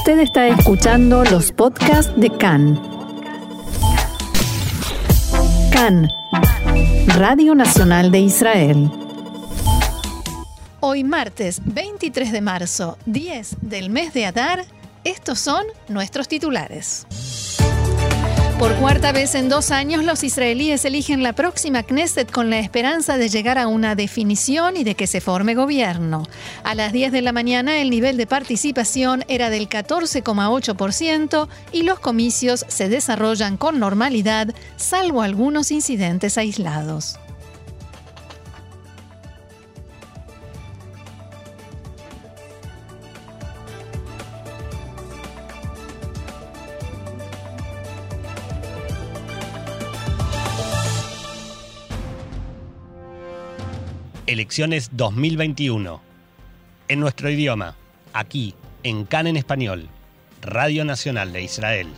Usted está escuchando los podcasts de CAN. CAN, Radio Nacional de Israel. Hoy martes 23 de marzo, 10 del mes de Adar, estos son nuestros titulares. Por cuarta vez en dos años, los israelíes eligen la próxima Knesset con la esperanza de llegar a una definición y de que se forme gobierno. A las 10 de la mañana, el nivel de participación era del 14,8% y los comicios se desarrollan con normalidad, salvo algunos incidentes aislados. Elecciones 2021. En nuestro idioma, aquí, en CAN en Español, Radio Nacional de Israel.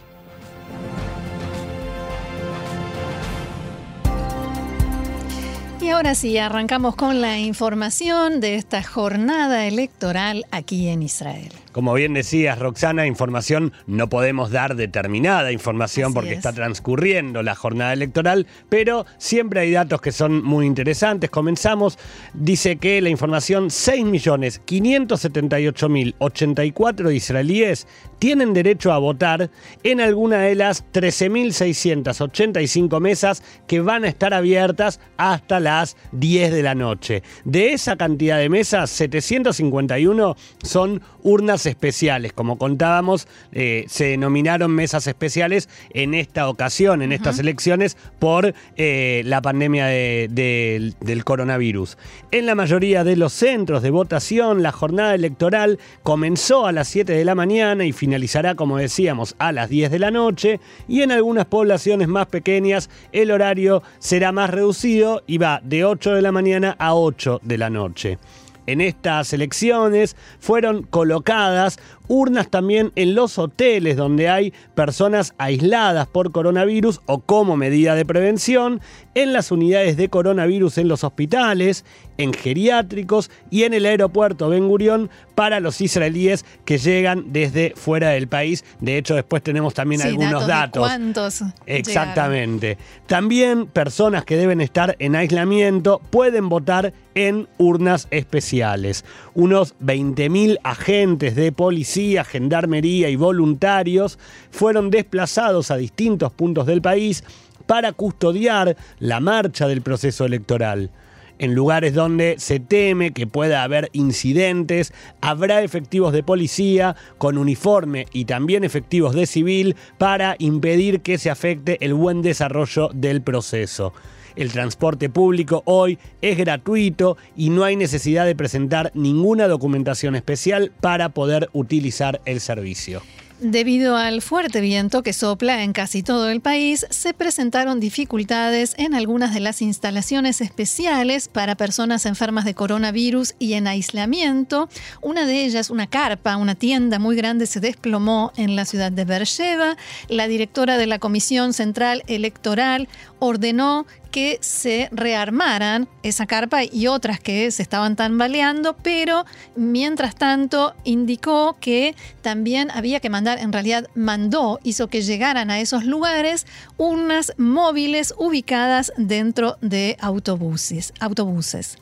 Y ahora sí, arrancamos con la información de esta jornada electoral aquí en Israel. Como bien decías, Roxana, información no podemos dar determinada información Así porque es. está transcurriendo la jornada electoral, pero siempre hay datos que son muy interesantes. Comenzamos, dice que la información 6.578.084 israelíes tienen derecho a votar en alguna de las 13.685 mesas que van a estar abiertas hasta las 10 de la noche. De esa cantidad de mesas, 751 son urnas especiales. Como contábamos, eh, se denominaron mesas especiales en esta ocasión, en estas elecciones, por eh, la pandemia de- del- del coronavirus. En la mayoría de los centros de votación, la jornada electoral comenzó a las 7 de la mañana y finalizará, como decíamos, a las 10 de la noche. Y en algunas poblaciones más pequeñas, el horario será más reducido y va de 8 de la mañana a 8 de la noche. En estas elecciones fueron colocadas urnas también en los hoteles donde hay personas aisladas por coronavirus o como medida de prevención, en las unidades de coronavirus en los hospitales, en geriátricos y en el aeropuerto Ben Gurión para los israelíes que llegan desde fuera del país. De hecho, después tenemos también Sí, algunos datos. ¿Cuántos? llegaron. Exactamente. También personas que deben estar en aislamiento pueden votar en urnas especiales. Unos 20.000 agentes de policía, gendarmería y voluntarios fueron desplazados a distintos puntos del país para custodiar la marcha del proceso electoral. En lugares donde se teme que pueda haber incidentes, habrá efectivos de policía con uniforme y también efectivos de civil para impedir que se afecte el buen desarrollo del proceso. El transporte público hoy es gratuito y no hay necesidad de presentar ninguna documentación especial para poder utilizar el servicio. Debido al fuerte viento que sopla en casi todo el país, se presentaron dificultades en algunas de las instalaciones especiales para personas enfermas de coronavirus y en aislamiento. Una de ellas, una carpa, una tienda muy grande, se desplomó en la ciudad de Beersheba. La directora de la Comisión Central Electoral ordenó que se rearmaran esa carpa y otras que se estaban tambaleando, pero mientras tanto indicó que también había que mandar, en realidad mandó, hizo que llegaran a esos lugares unas móviles ubicadas dentro de autobuses. autobuses.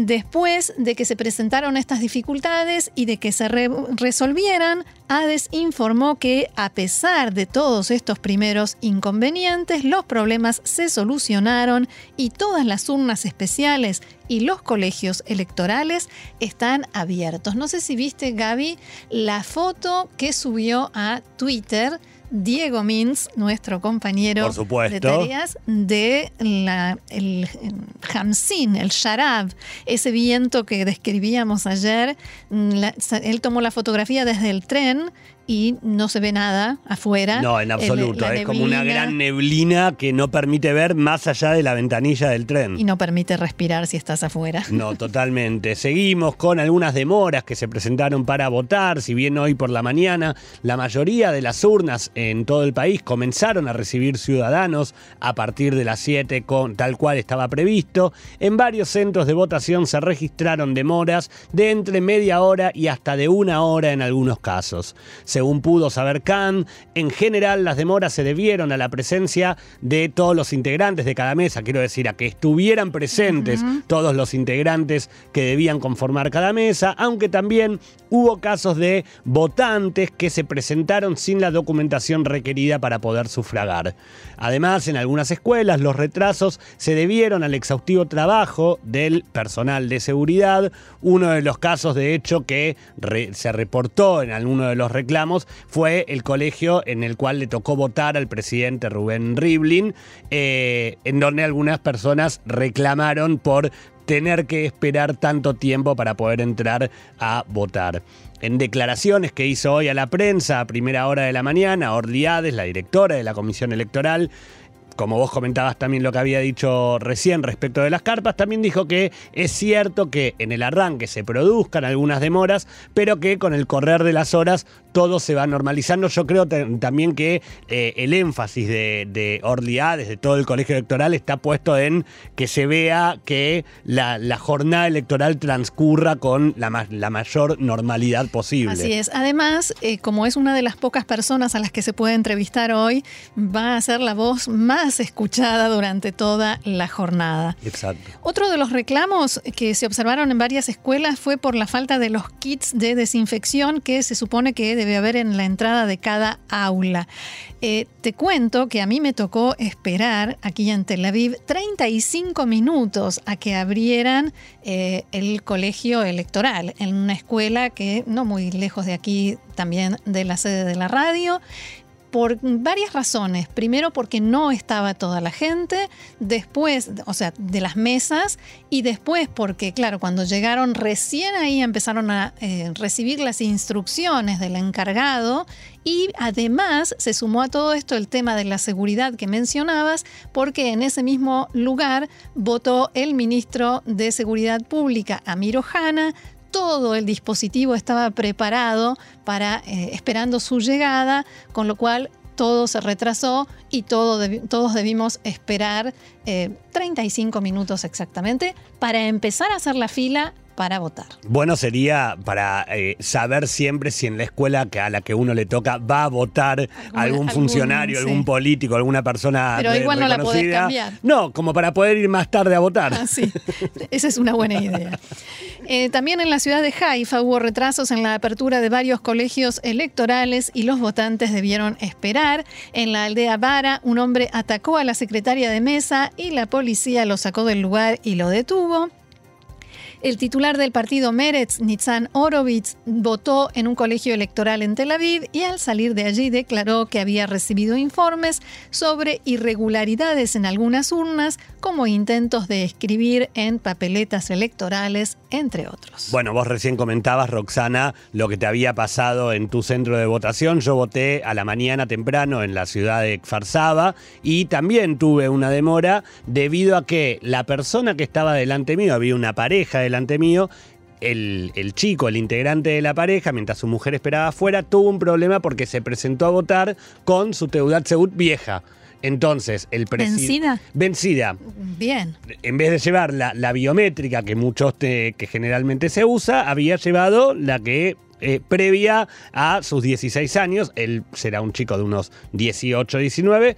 Después de que se presentaron estas dificultades y de que se re- resolvieran, ADES informó que a pesar de todos estos primeros inconvenientes, los problemas se solucionaron y todas las urnas especiales y los colegios electorales están abiertos. No sé si viste, Gaby, la foto que subió a Twitter. Diego Mins, nuestro compañero de tareas, de la, el Hamsin, el Sharab, ese viento que describíamos ayer. mm, la- él tomó la fotografía desde el tren y no se ve nada afuera. No, en absoluto. es como una gran neblina que no permite ver más allá de la ventanilla del tren. Y no permite respirar si estás afuera. No, totalmente. Seguimos con algunas demoras que se presentaron para votar, si bien hoy por la mañana la mayoría de las urnas en todo el país comenzaron a recibir ciudadanos a partir de las 7 con tal cual estaba previsto. En varios centros de votación se registraron demoras de entre media hora y hasta de una hora en algunos casos. Según pudo saber Khan, en general las demoras se debieron a la presencia de todos los integrantes de cada mesa, quiero decir, a que estuvieran presentes todos los integrantes que debían conformar cada mesa, aunque también hubo casos de votantes que se presentaron sin la documentación requerida para poder sufragar. Además, en algunas escuelas los retrasos se debieron al exhaustivo trabajo del personal de seguridad. Uno de los casos, de hecho, que se reportó en alguno de los reclamos fue el colegio en el cual le tocó votar al presidente Rubén Rivlin, eh, en donde algunas personas reclamaron por tener que esperar tanto tiempo para poder entrar a votar. En declaraciones que hizo hoy a la prensa a primera hora de la mañana, Orliades, la directora de la Comisión Electoral, como vos comentabas también lo que había dicho recién respecto de las carpas, también dijo que es cierto que en el arranque se produzcan algunas demoras, pero que con el correr de las horas todo se va normalizando. Yo creo también que eh, el énfasis de, de desde todo el colegio electoral, está puesto en que se vea que la, jornada electoral transcurra con la, la, mayor normalidad posible. Así es. Además, eh, como es una de las pocas personas a las que se puede entrevistar hoy, va a ser la voz más escuchada durante toda la jornada. Exacto. Otro de los reclamos que se observaron en varias escuelas fue por la falta de los kits de desinfección que se supone que debe haber en la entrada de cada aula. Eh, te cuento que a mí me tocó esperar aquí en Tel Aviv 35 minutos a que abrieran eh, el colegio electoral en una escuela que no muy lejos de aquí también de la sede de la radio por varias razones. Primero porque no estaba toda la gente, después, o sea, de las mesas, y después porque, claro, cuando llegaron recién ahí empezaron a eh, recibir las instrucciones del encargado y además se sumó a todo esto el tema de la seguridad que mencionabas, porque en ese mismo lugar votó el ministro de Seguridad Pública, Amir Ohana, todo el dispositivo estaba preparado para eh, esperando su llegada, con lo cual todo se retrasó y todo todos debimos esperar 35 eh, minutos exactamente para empezar a hacer la fila para votar. Bueno sería para eh, saber siempre si en la escuela que a la que uno le toca va a votar algún, funcionario, algún político, alguna persona Pero igual no la podés cambiar. No, como para poder ir más tarde a votar. Ah, sí, esa es una buena idea. Eh, también en la ciudad de Haifa hubo retrasos en la apertura de varios colegios electorales y los votantes debieron esperar. En la aldea Bara, un hombre atacó a la secretaria de mesa y la policía lo sacó del lugar y lo detuvo. El titular del partido Meretz, Nitzan Orovitz, votó en un colegio electoral en Tel Aviv y al salir de allí declaró que había recibido informes sobre irregularidades en algunas urnas, como intentos de escribir en papeletas electorales, entre otros. Bueno, vos recién comentabas, Roxana, lo que te había pasado en tu centro de votación. Yo voté a la mañana temprano en la ciudad de Kfar y también tuve una demora debido a que la persona que estaba delante mío, había una pareja delante mío, el, chico, el integrante de la pareja, mientras su mujer esperaba afuera, tuvo un problema porque se presentó a votar con su Teudat Seud vieja. Entonces, el presidente. ¿Vencida? Vencida. Bien. En vez de llevar la, biométrica que muchos que generalmente se usa, había llevado la que eh, previa a sus 16 años. Él será un chico de unos 18, 19.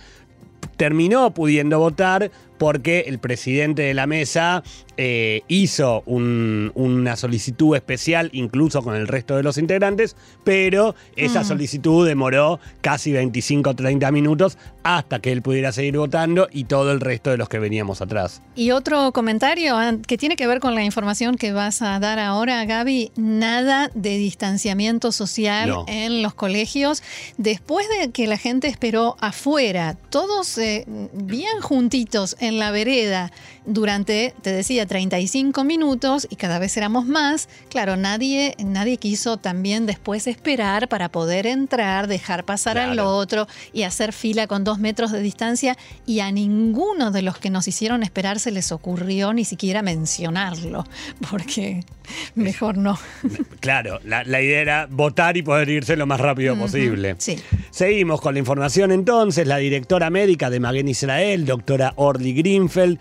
Terminó pudiendo votar porque el presidente de la mesa eh, hizo una solicitud especial incluso con el resto de los integrantes, pero esa mm. solicitud demoró casi 25 o 30 minutos hasta que él pudiera seguir votando y todo el resto de los que veníamos atrás. Y otro comentario ah, que tiene que ver con la información que vas a dar ahora, Gaby, nada de distanciamiento social en los colegios. Después de que la gente esperó afuera, todos eh, bien juntitos en la vereda durante, te decía, 35 minutos y cada vez éramos más. Claro, nadie, nadie quiso también después esperar para poder entrar, dejar pasar al otro y hacer fila con dos metros de distancia y a ninguno de los que nos hicieron esperar se les ocurrió ni siquiera mencionarlo, porque mejor no. Claro, la, idea era votar y poder irse lo más rápido posible. Sí. Seguimos con la información entonces. La directora médica de Maguen Israel, doctora Orly Greenfeld,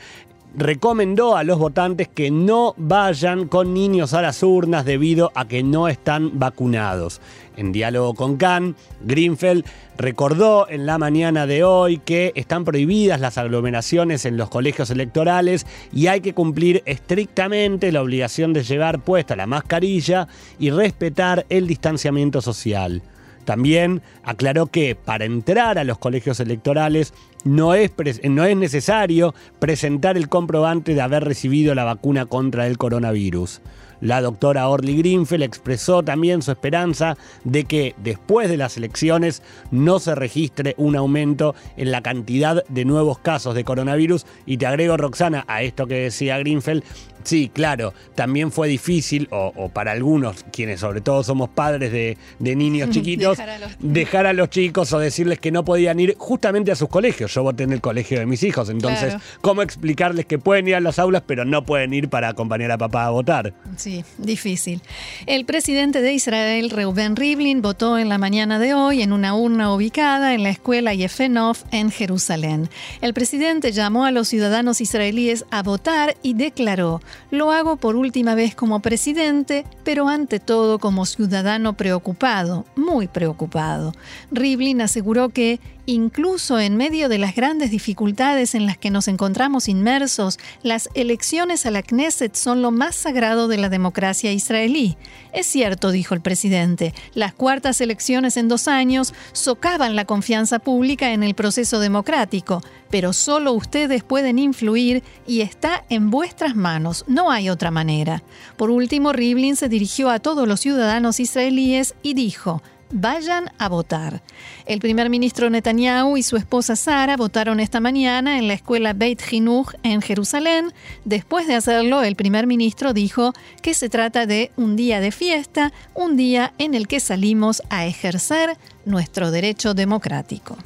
recomendó a los votantes que no vayan con niños a las urnas debido a que no están vacunados. En diálogo con Khan, Greenfeld recordó en la mañana de hoy que están prohibidas las aglomeraciones en los colegios electorales y hay que cumplir estrictamente la obligación de llevar puesta la mascarilla y respetar el distanciamiento social. También aclaró que para entrar a los colegios electorales no es, no es necesario presentar el comprobante de haber recibido la vacuna contra el coronavirus. La doctora Orly Greenfield expresó también su esperanza de que después de las elecciones no se registre un aumento en la cantidad de nuevos casos de coronavirus. Y te agrego, Roxana, a esto que decía Greenfield, Sí, claro, también fue difícil, o, para algunos, quienes sobre todo somos padres de, niños chiquitos, dejar a, los... chicos o decirles que no podían ir justamente a sus colegios. Yo voté en el colegio de mis hijos, entonces, ¿cómo explicarles que pueden ir a las aulas pero no pueden ir para acompañar a papá a votar? Sí, difícil. El presidente de Israel, Reuben Rivlin, votó en la mañana de hoy en una urna ubicada en la escuela Yefenov en Jerusalén. El presidente llamó a los ciudadanos israelíes a votar y declaró lo hago por última vez como presidente, pero ante todo como ciudadano preocupado, muy preocupado. Rivlin aseguró que Incluso en medio de las grandes dificultades en las que nos encontramos inmersos, las elecciones a la Knesset son lo más sagrado de la democracia israelí. Es cierto, dijo el presidente, las cuartas elecciones en dos años socavan la confianza pública en el proceso democrático, pero solo ustedes pueden influir y está en vuestras manos, no hay otra manera. Por último, Rivlin se dirigió a todos los ciudadanos israelíes y dijo, vayan a votar. El primer ministro Netanyahu y su esposa Sara votaron esta mañana en la escuela Beit Jinuch en Jerusalén. Después de hacerlo, el primer ministro dijo que se trata de un día de fiesta, un día en el que salimos a ejercer nuestro derecho democrático.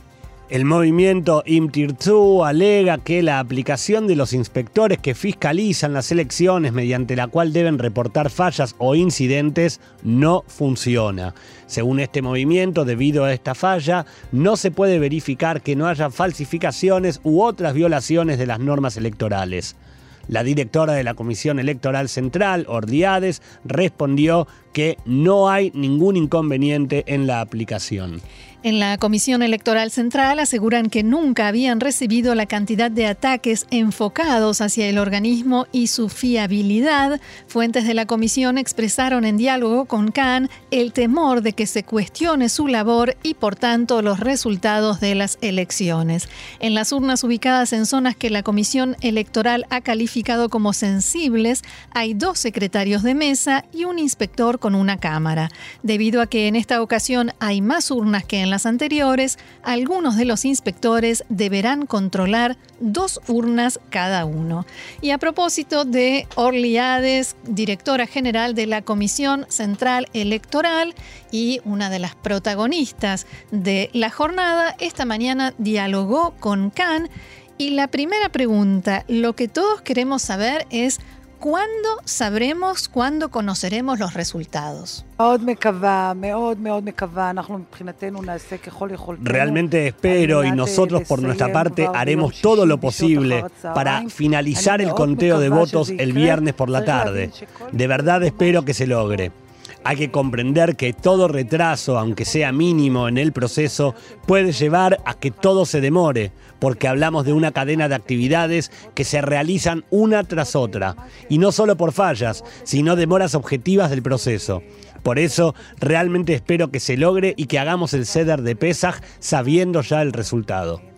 El movimiento Imtirzu alega que la aplicación de los inspectores que fiscalizan las elecciones mediante la cual deben reportar fallas o incidentes no funciona. Según este movimiento, debido a esta falla, no se puede verificar que no haya falsificaciones u otras violaciones de las normas electorales. La directora de la Comisión Electoral Central, Ordiades, respondió que no hay ningún inconveniente en la aplicación. En la Comisión Electoral Central aseguran que nunca habían recibido la cantidad de ataques enfocados hacia el organismo y su fiabilidad. Fuentes de la comisión expresaron en diálogo con Khan el temor de que se cuestione su labor y por tanto los resultados de las elecciones. En las urnas ubicadas en zonas que la Comisión Electoral ha calificado como sensibles, hay dos secretarios de mesa y un inspector con una cámara. Debido a que en esta ocasión hay más urnas que en las anteriores, algunos de los inspectores deberán controlar dos urnas cada uno. Y a propósito de Orliades, directora general de la Comisión Central Electoral y una de las protagonistas de la jornada, esta mañana dialogó con Khan y la primera pregunta, lo que todos queremos saber es ¿Cuándo sabremos, cuándo conoceremos los resultados? Realmente espero y nosotros por nuestra parte haremos todo lo posible para finalizar el conteo de votos el viernes por la tarde. De verdad espero que se logre. Hay que comprender que todo retraso, aunque sea mínimo en el proceso, puede llevar a que todo se demore, porque hablamos de una cadena de actividades que se realizan una tras otra, y no solo por fallas, sino demoras objetivas del proceso. Por eso, realmente espero que se logre y que hagamos el ceder de Pesaj sabiendo ya el resultado.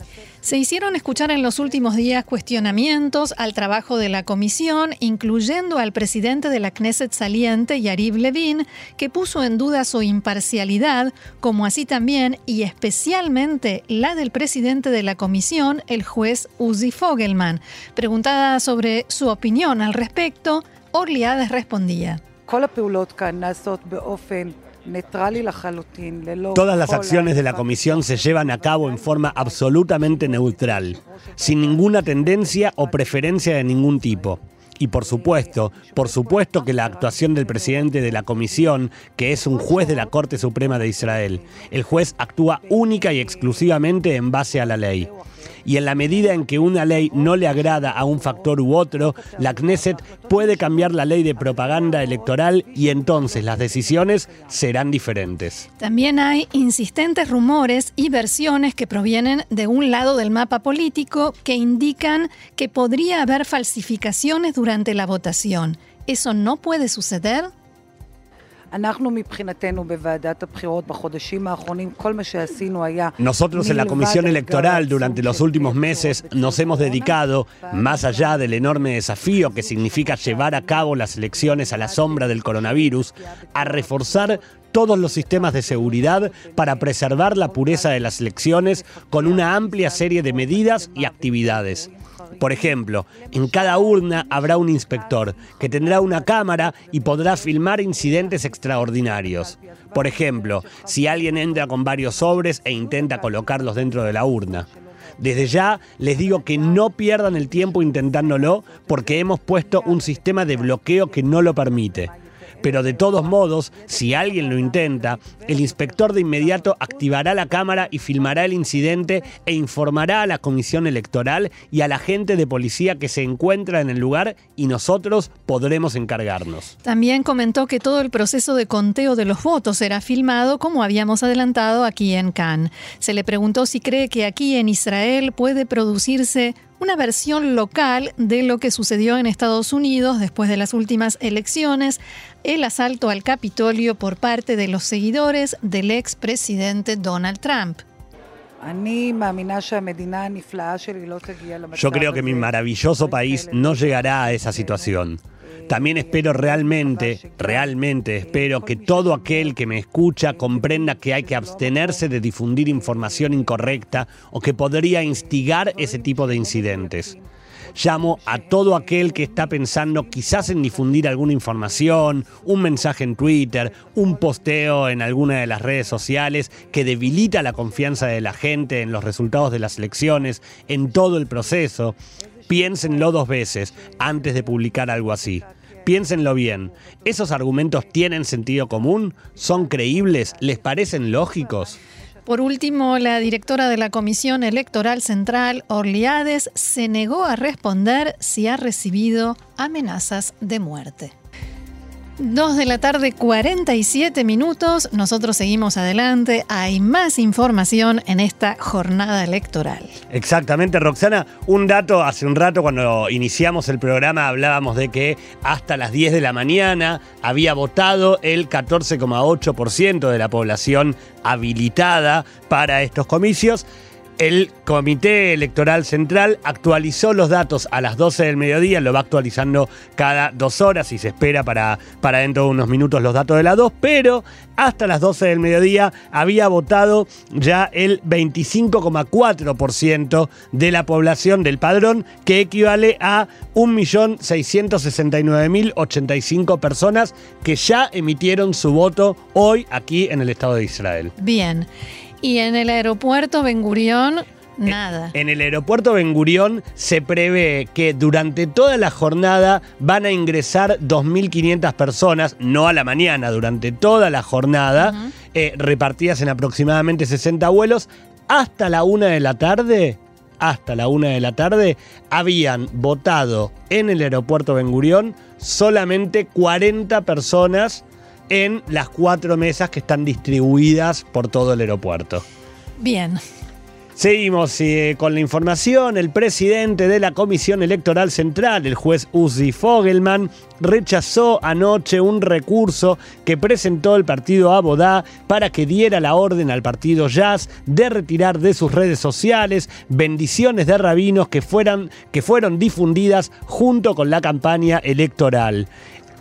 Se hicieron escuchar en los últimos días cuestionamientos al trabajo de la comisión, incluyendo al presidente de la Knesset saliente, Yariv Levin, que puso en duda su imparcialidad, como así también y especialmente la del presidente de la comisión, el juez Uzi Fogelman. Preguntada sobre su opinión al respecto, Orliades respondía. Todas las acciones de la Comisión se llevan a cabo en forma absolutamente neutral, sin ninguna tendencia o preferencia de ningún tipo. Y por supuesto, por supuesto que la actuación del presidente de la comisión, que es un juez de la Corte Suprema de Israel, el juez actúa única y exclusivamente en base a la ley y en la medida en que una ley no le agrada a un factor u otro, la Knesset puede cambiar la ley de propaganda electoral y entonces las decisiones serán diferentes. También hay insistentes rumores y versiones que provienen de un lado del mapa político que indican que podría haber falsificaciones durante la votación. ¿Eso no puede suceder? Nosotros en la Comisión Electoral durante los últimos meses nos hemos dedicado, más allá del enorme desafío que significa llevar a cabo las elecciones a la sombra del coronavirus, a reforzar todos los sistemas de seguridad para preservar la pureza de las elecciones con una amplia serie de medidas y actividades. Por ejemplo, en cada urna habrá un inspector que tendrá una cámara y podrá filmar incidentes extraordinarios. Por ejemplo, si alguien entra con varios sobres e intenta colocarlos dentro de la urna. Desde ya les digo que no pierdan el tiempo intentándolo porque hemos puesto un sistema de bloqueo que no lo permite pero de todos modos, si alguien lo intenta, el inspector de inmediato activará la cámara y filmará el incidente e informará a la comisión electoral y a la gente de policía que se encuentra en el lugar y nosotros podremos encargarnos. También comentó que todo el proceso de conteo de los votos será filmado como habíamos adelantado aquí en Cannes. Se le preguntó si cree que aquí en Israel puede producirse una versión local de lo que sucedió en Estados Unidos después de las últimas elecciones, el asalto al Capitolio por parte de los seguidores del expresidente Donald Trump. Yo creo que mi maravilloso país no llegará a esa situación. También espero realmente, realmente espero que todo aquel que me escucha comprenda que hay que abstenerse de difundir información incorrecta o que podría instigar ese tipo de incidentes. Llamo a todo aquel que está pensando quizás en difundir alguna información, un mensaje en Twitter, un posteo en alguna de las redes sociales que debilita la confianza de la gente en los resultados de las elecciones, en todo el proceso. Piénsenlo dos veces antes de publicar algo así. Piénsenlo bien. ¿Esos argumentos tienen sentido común? ¿Son creíbles? ¿Les parecen lógicos? Por último, la directora de la Comisión Electoral Central, Orliades, se negó a responder si ha recibido amenazas de muerte. 2 de la tarde, 47 minutos. Nosotros seguimos adelante. Hay más información en esta jornada electoral. Exactamente, Roxana. Un dato, hace un rato cuando iniciamos el programa hablábamos de que hasta las 10 de la mañana había votado el 14,8% de la población habilitada para estos comicios. El Comité Electoral Central actualizó los datos a las 12 del mediodía, lo va actualizando cada dos horas y se espera para, para dentro de unos minutos los datos de las dos, pero hasta las 12 del mediodía había votado ya el 25,4% de la población del padrón, que equivale a 1.669.085 personas que ya emitieron su voto hoy aquí en el Estado de Israel. Bien. Y en el aeropuerto Ben Gurión, nada. En el aeropuerto Ben Gurión se prevé que durante toda la jornada van a ingresar 2.500 personas, no a la mañana, durante toda la jornada, eh, repartidas en aproximadamente 60 vuelos. Hasta la una de la tarde, hasta la una de la tarde, habían votado en el aeropuerto Ben Gurión solamente 40 personas en las cuatro mesas que están distribuidas por todo el aeropuerto. Bien. Seguimos eh, con la información. El presidente de la Comisión Electoral Central, el juez Uzi Fogelman, rechazó anoche un recurso que presentó el partido Abodá para que diera la orden al partido Jazz de retirar de sus redes sociales bendiciones de rabinos que, fueran, que fueron difundidas junto con la campaña electoral.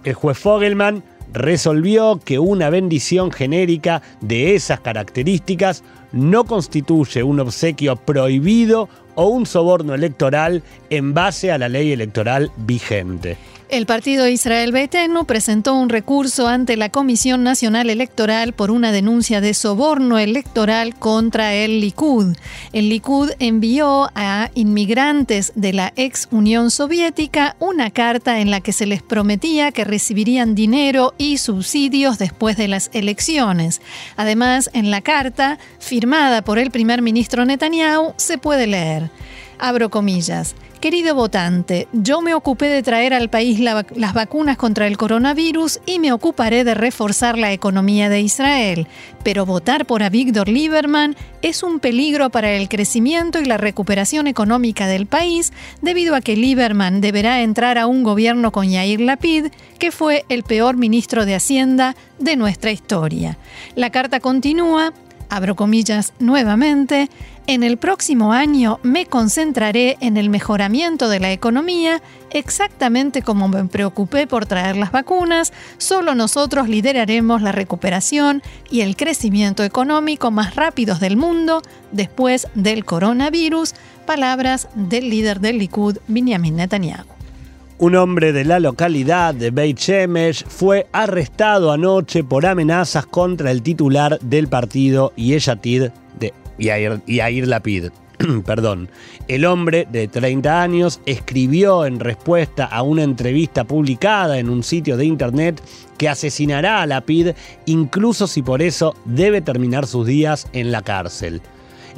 El juez Fogelman resolvió que una bendición genérica de esas características no constituye un obsequio prohibido o un soborno electoral en base a la ley electoral vigente. El partido Israel Beitenu presentó un recurso ante la Comisión Nacional Electoral por una denuncia de soborno electoral contra el Likud. El Likud envió a inmigrantes de la ex Unión Soviética una carta en la que se les prometía que recibirían dinero y subsidios después de las elecciones. Además, en la carta, firmada por el primer ministro Netanyahu, se puede leer. Abro comillas. Querido votante, yo me ocupé de traer al país las vacunas contra el coronavirus y me ocuparé de reforzar la economía de Israel. Pero votar por Avigdor Lieberman es un peligro para el crecimiento y la recuperación económica del país debido a que Lieberman deberá entrar a un gobierno con Yair Lapid, que fue el peor ministro de Hacienda de nuestra historia. La carta continúa abro comillas nuevamente, en el próximo año me concentraré en el mejoramiento de la economía, exactamente como me preocupé por traer las vacunas, solo nosotros lideraremos la recuperación y el crecimiento económico más rápidos del mundo después del coronavirus, palabras del líder del Likud, Benjamin Netanyahu. Un hombre de la localidad de Beit Shemesh fue arrestado anoche por amenazas contra el titular del partido Yeshatid de Yair, Lapid. Perdón. El hombre de 30 años escribió en respuesta a una entrevista publicada en un sitio de internet que asesinará a Lapid incluso si por eso debe terminar sus días en la cárcel.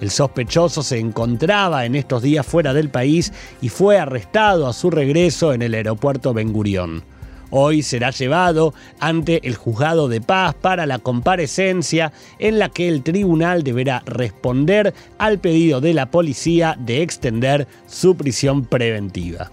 El sospechoso se encontraba en estos días fuera del país y fue arrestado a su regreso en el aeropuerto Ben Gurión. Hoy será llevado ante el juzgado de paz para la comparecencia en la que el tribunal deberá responder al pedido de la policía de extender su prisión preventiva.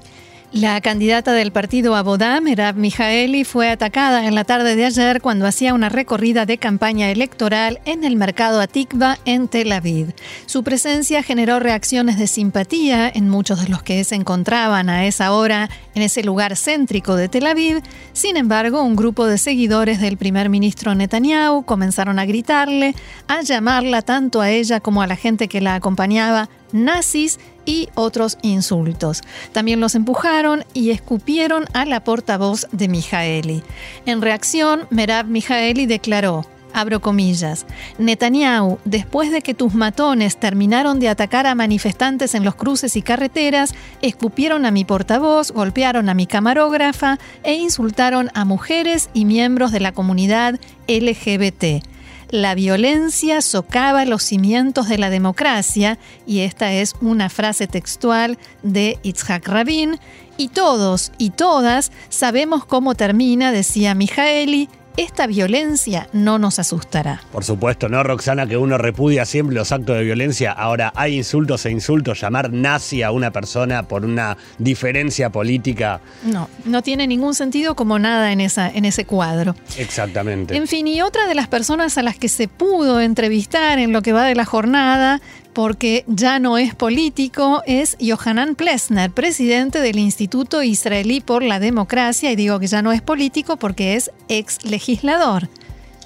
La candidata del partido Abodá, Merab Mijaeli, fue atacada en la tarde de ayer cuando hacía una recorrida de campaña electoral en el mercado Atikva en Tel Aviv. Su presencia generó reacciones de simpatía en muchos de los que se encontraban a esa hora en ese lugar céntrico de Tel Aviv. Sin embargo, un grupo de seguidores del primer ministro Netanyahu comenzaron a gritarle, a llamarla tanto a ella como a la gente que la acompañaba nazis y otros insultos. También los empujaron y escupieron a la portavoz de Mijaeli. En reacción, Merab Mijaeli declaró, abro comillas, Netanyahu, después de que tus matones terminaron de atacar a manifestantes en los cruces y carreteras, escupieron a mi portavoz, golpearon a mi camarógrafa e insultaron a mujeres y miembros de la comunidad LGBT la violencia socava los cimientos de la democracia, y esta es una frase textual de Itzhak Rabin, y todos y todas sabemos cómo termina, decía Mijaeli, esta violencia no nos asustará. Por supuesto, ¿no, Roxana? Que uno repudia siempre los actos de violencia. Ahora, hay insultos e insultos. Llamar nazi a una persona por una diferencia política. No, no tiene ningún sentido como nada en, esa, en ese cuadro. Exactamente. En fin, y otra de las personas a las que se pudo entrevistar en lo que va de la jornada porque ya no es político, es Yohanan Plesner, presidente del Instituto Israelí por la Democracia, y digo que ya no es político porque es ex legislador.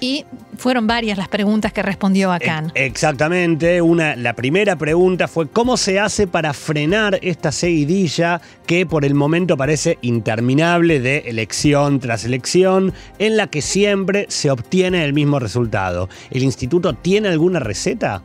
Y fueron varias las preguntas que respondió a Khan. Exactamente. Una, la primera pregunta fue cómo se hace para frenar esta seguidilla que por el momento parece interminable de elección tras elección, en la que siempre se obtiene el mismo resultado. ¿El instituto tiene alguna receta?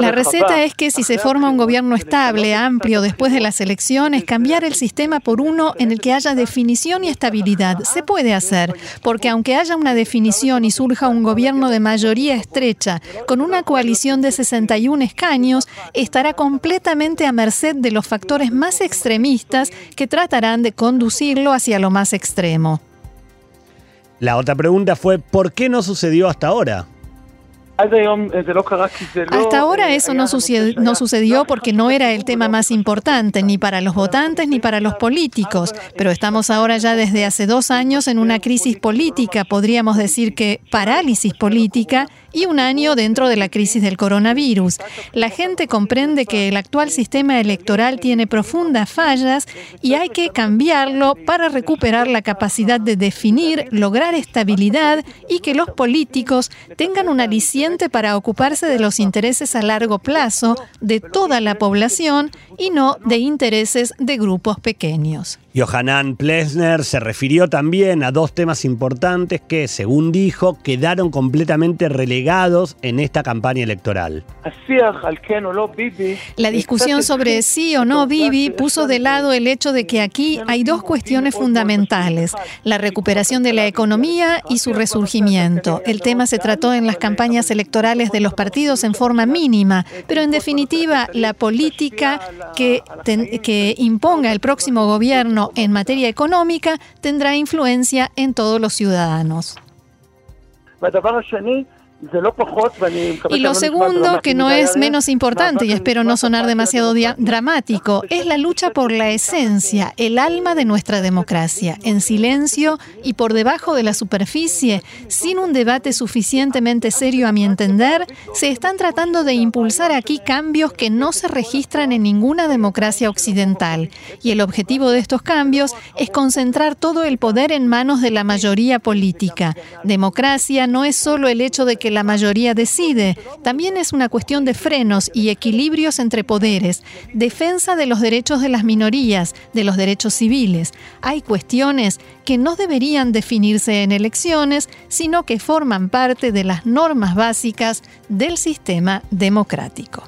La receta es que si se forma un gobierno estable, amplio, después de las elecciones, cambiar el sistema por uno en el que haya definición y estabilidad. Se puede hacer, porque aunque haya una definición y surja un gobierno de mayoría estrecha, con una coalición de 61 escaños, estará completamente a merced de los factores más extremistas que tratarán de conducirlo hacia lo más extremo. La otra pregunta fue, ¿por qué no sucedió hasta ahora? Hasta ahora eso no sucedió, no sucedió porque no era el tema más importante, ni para los votantes ni para los políticos. Pero estamos ahora ya desde hace dos años en una crisis política, podríamos decir que parálisis política, y un año dentro de la crisis del coronavirus. La gente comprende que el actual sistema electoral tiene profundas fallas y hay que cambiarlo para recuperar la capacidad de definir, lograr estabilidad y que los políticos tengan un aliciente para ocuparse de los intereses a largo plazo de toda la población y no de intereses de grupos pequeños. Johanan Plesner se refirió también a dos temas importantes que, según dijo, quedaron completamente relegados en esta campaña electoral. La discusión sobre sí o no Bibi puso de lado el hecho de que aquí hay dos cuestiones fundamentales, la recuperación de la economía y su resurgimiento. El tema se trató en las campañas electorales de los partidos en forma mínima, pero en definitiva la política que, que imponga el próximo gobierno en materia económica tendrá influencia en todos los ciudadanos. Y lo segundo, que no es menos importante, y espero no sonar demasiado dramático, es la lucha por la esencia, el alma de nuestra democracia, en silencio y por debajo de la superficie, sin un debate suficientemente serio a mi entender, se están tratando de impulsar aquí cambios que no se registran en ninguna democracia occidental. Y el objetivo de estos cambios es concentrar todo el poder en manos de la mayoría política. Democracia no es solo el hecho de que la mayoría decide. También es una cuestión de frenos y equilibrios entre poderes, defensa de los derechos de las minorías, de los derechos civiles. Hay cuestiones que no deberían definirse en elecciones, sino que forman parte de las normas básicas del sistema democrático.